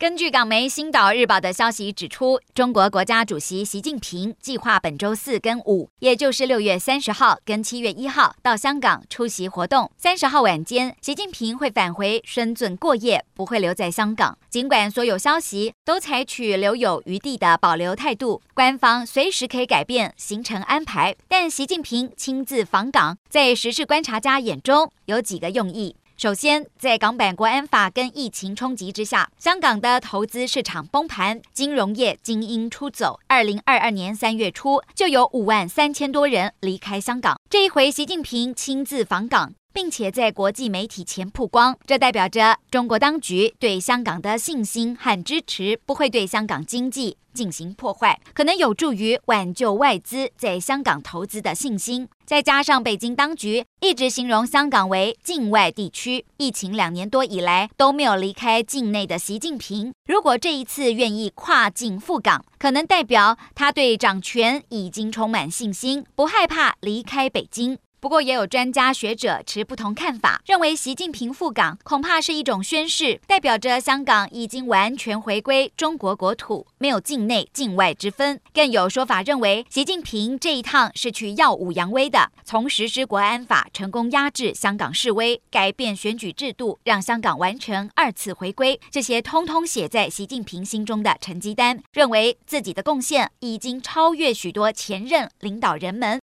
根据港媒《星岛日报》的消息指出，中国国家主席习近平计划本周四跟五，也就是六月三十号跟七月一号到香港出席活动。三十号晚间，习近平会返回深圳过夜，不会留在香港。尽管所有消息都采取留有余地的保留态度，官方随时可以改变行程安排，但习近平亲自访港，在时事观察家眼中有几个用意。首先，在港版国安法跟疫情冲击之下，香港的投资市场崩盘，金融业精英出走。二零二二年三月初，就有五万三千多人离开香港。这一回，习近平亲自访港。并且在国际媒体前曝光，这代表着中国当局对香港的信心和支持不会对香港经济进行破坏，可能有助于挽救外资在香港投资的信心。再加上北京当局一直形容香港为境外地区，疫情两年多以来都没有离开境内的习近平，如果这一次愿意跨境赴港，可能代表他对掌权已经充满信心，不害怕离开北京。不过，也有专家学者持不同看法，认为习近平赴港恐怕是一种宣示，代表着香港已经完全回归中国国土，没有境内境外之分。更有说法认为，习近平这一趟是去耀武扬威的，从实施国安法成功压制香港示威，改变选举制度，让香港完成二次回归，这些通通写在习近平心中的成绩单，认为自己的贡献已经超越许多前任领导人们。